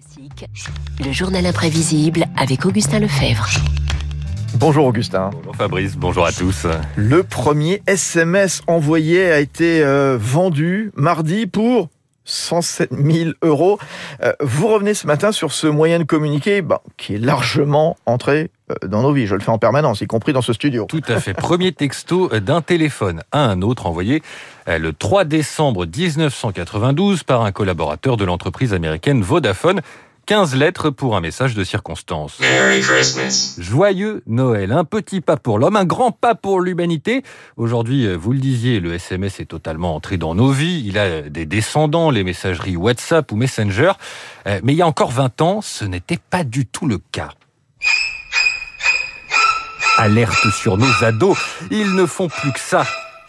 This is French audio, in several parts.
Classique, le journal imprévisible avec Augustin Lefebvre. Bonjour Augustin. Bonjour Fabrice, bonjour à tous. Le premier SMS envoyé a été euh, vendu mardi pour 107 000 euros. Euh, vous revenez ce matin sur ce moyen de communiquer bah, qui est largement entré dans nos vies. Je le fais en permanence, y compris dans ce studio. Tout à fait. Premier texto d'un téléphone à un autre envoyé euh, le 3 décembre 1992 par un collaborateur de l'entreprise américaine Vodafone. 15 lettres pour un message de circonstance. Merry Christmas. Joyeux Noël, un petit pas pour l'homme, un grand pas pour l'humanité. Aujourd'hui, euh, vous le disiez, le SMS est totalement entré dans nos vies. Il a des descendants, les messageries WhatsApp ou Messenger. Euh, Mais il y a encore 20 ans, ce n'était pas du tout le cas. Alerte sur nos ados, ils ne font plus que ça.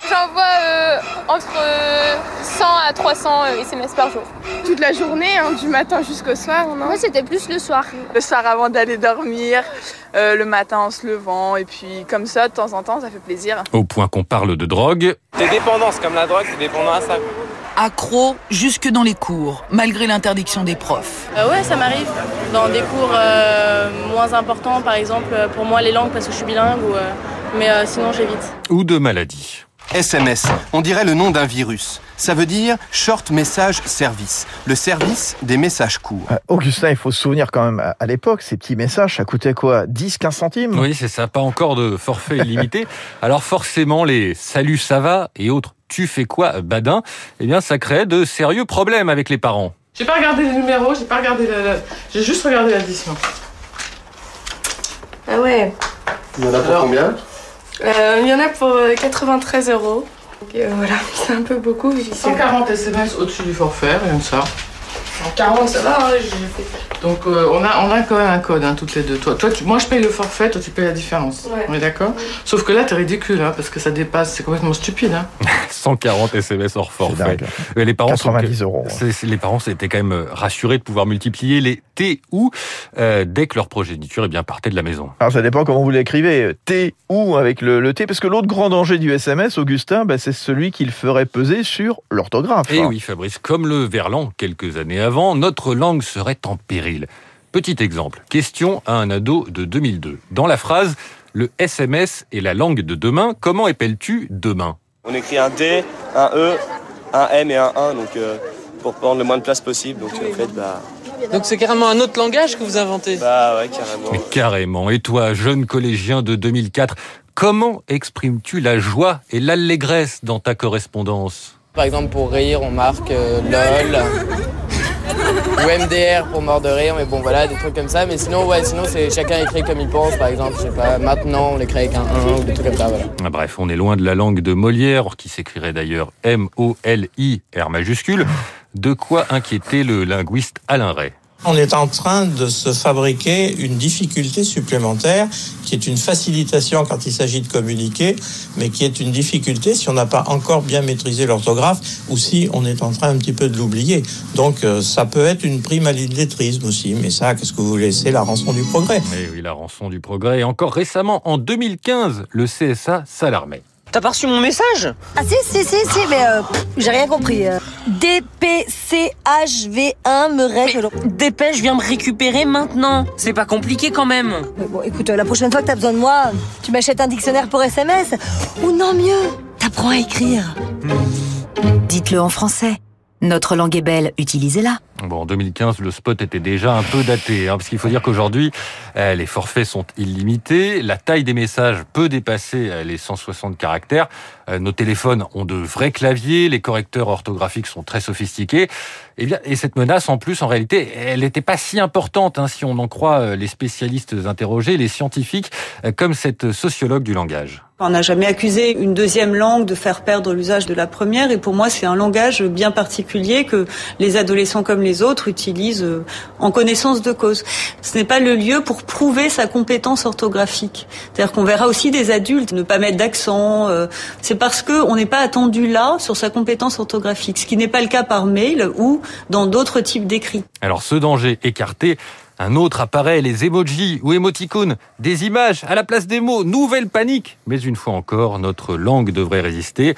J'envoie euh, entre euh, 100 à 300 euh, SMS par jour. toute la journée, hein, du matin jusqu'au soir. Non? Moi, c'était plus le soir. le soir avant d'aller dormir, euh, le matin en se levant, et puis comme ça, de temps en temps, ça fait plaisir. Au point qu'on parle de drogue, T'es dépendant, c'est comme la drogue, t'es dépendant à ça. Accro jusque dans les cours, malgré l'interdiction des profs. Euh, ouais, ça m'arrive. Dans des cours euh, moins importants, par exemple, euh, pour moi, les langues, parce que je suis bilingue, ou, euh, mais euh, sinon, j'évite. ou de maladie. SMS, on dirait le nom d'un virus. Ça veut dire Short Message Service, le service des messages courts. Euh, Augustin, il faut se souvenir quand même, à- à l'époque, ces petits messages, ça coûtait quoi 10, 15 centimes? Oui, c'est ça, pas encore de forfait illimité. Alors forcément, les salut ça va et autres tu fais quoi badin, eh bien ça crée de sérieux problèmes avec les parents. J'ai pas regardé les numéros, j'ai pas regardé la, la- j'ai juste regardé l'addition. Ah ouais. Il y en a pour combien? Euh, Il y en a pour euh, 93 euros. Donc, euh, voilà, c'est un peu beaucoup. j'y sais. 140 SMS au-dessus du forfait, rien que ça. 140, ça va, hein, j'ai fait. Donc euh, on, a, on a quand même un code, hein, toutes les deux. Toi, toi tu- moi je paye le forfait, toi tu payes la différence. Ouais. On est d'accord Sauf que là t'es ridicule, hein, parce que ça dépasse, c'est complètement stupide. Hein. 140 SMS hors forfait. Mais les parents sont- 90 euros. c'est- c'est- les parents étaient quand même rassurés de pouvoir multiplier les T ou euh, dès que leur progéniture eh bien partait de la maison. Alors ça dépend comment vous l'écrivez, T ou avec le, le T, parce que l'autre grand danger du SMS, Augustin, bah, c'est celui qu'il ferait peser sur l'orthographe. Et oui, Fabrice, comme le verlan quelques années avant, notre langue serait en péril. Petit exemple, question à un ado de 2002. Dans la phrase le SMS est la langue de demain, comment épelles-tu demain? On écrit un D, un E, un M et un 1, donc euh, pour prendre le moins de place possible. Donc en fait, bah, Donc c'est carrément un autre langage que vous inventez? Bah ouais, carrément. Mais carrément. Et toi, jeune collégien de 2004, comment exprimes-tu la joie et l'allégresse dans ta correspondance? Par exemple pour rire on marque euh, LOL ou MDR pour mort de rire mais bon voilà des trucs comme ça mais sinon ouais sinon c'est chacun écrit comme il pense par exemple je sais pas maintenant on l'écrit avec un 1 ou des trucs comme ça voilà. Ah, Bref, on est loin de la langue de Molière, qui s'écrirait d'ailleurs M-O-L-I-R majuscule. De quoi inquiéter le linguiste Alain Ray? On est en train de se fabriquer une difficulté supplémentaire qui est une facilitation quand il s'agit de communiquer, mais qui est une difficulté si on n'a pas encore bien maîtrisé l'orthographe ou si on est en train un petit peu de l'oublier. Donc euh, ça peut être une prime à l'illettrisme aussi, mais ça, qu'est-ce que vous C'est la rançon du progrès? Eh oui, la rançon du progrès. Et encore récemment, en 2015, le CSA s'alarmait. T'as pas reçu mon message? Ah si, si, si, si, mais euh, pff, j'ai rien compris. euh. DPCHV1 me règle... Dépêche, viens me récupérer maintenant. C'est pas compliqué quand même. Mais Bon, écoute, euh, la prochaine fois que t'as besoin de moi, tu m'achètes un dictionnaire pour SMS. Ou non, mieux, t'apprends à écrire. Dites-le en français. Notre langue est belle, utilisez-la. Bon, en 2015, le spot était déjà un peu daté, hein, parce qu'il faut dire qu'aujourd'hui, euh, les forfaits sont illimités, la taille des messages peut dépasser euh, les 160 caractères, euh, nos téléphones ont de vrais claviers, les correcteurs orthographiques sont très sophistiqués, et, bien, et cette menace, en plus, en réalité, elle n'était pas si importante, hein, si on en croit les spécialistes interrogés, les scientifiques, comme cette sociologue du langage. On n'a jamais accusé une deuxième langue de faire perdre l'usage de la première, et pour moi, c'est un langage bien particulier que les adolescents comme les autres utilisent euh, en connaissance de cause. Ce n'est pas le lieu pour prouver sa compétence orthographique. C'est-à-dire qu'on verra aussi des adultes ne pas mettre d'accent. euh, c'est parce que on n'est pas attendu là sur sa compétence orthographique, ce qui n'est pas le cas par mail ou dans d'autres types d'écrits. Alors ce danger écarté, un autre apparaît, les emojis ou émoticônes, des images à la place des mots, nouvelle panique. Mais une fois encore, notre langue devrait résister.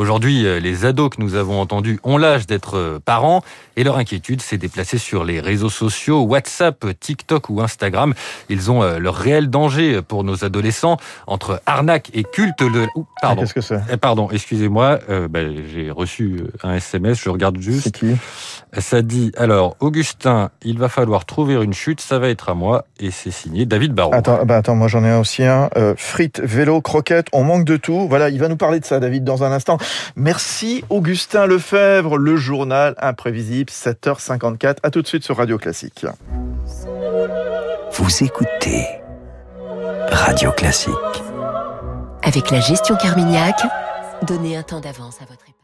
Aujourd'hui, euh, les ados que nous avons entendus ont l'âge d'être euh, parents et leur inquiétude s'est déplacée sur les réseaux sociaux, WhatsApp, TikTok ou Instagram. Ils ont euh, leur réel danger pour nos adolescents entre arnaque et culte de... Ouh, pardon. Qu'est-ce que c'est Eh, Pardon, excusez-moi, euh, ben, j'ai reçu un SMS, je regarde juste. C'est qui Ça dit, alors, Augustin, il va falloir trouver une chute, ça va être à moi, et c'est signé David Barrault. Attends, bah attends, moi j'en ai un aussi un. Euh, frites, vélo, croquettes, on manque de tout. Voilà, il va nous parler de ça, David, dans un instant. Merci Augustin Lefebvre, le journal imprévisible, 7h54. À tout de suite sur Radio Classique. Vous écoutez Radio Classique. Avec la gestion Carmignac, donnez un temps d'avance à votre épargne.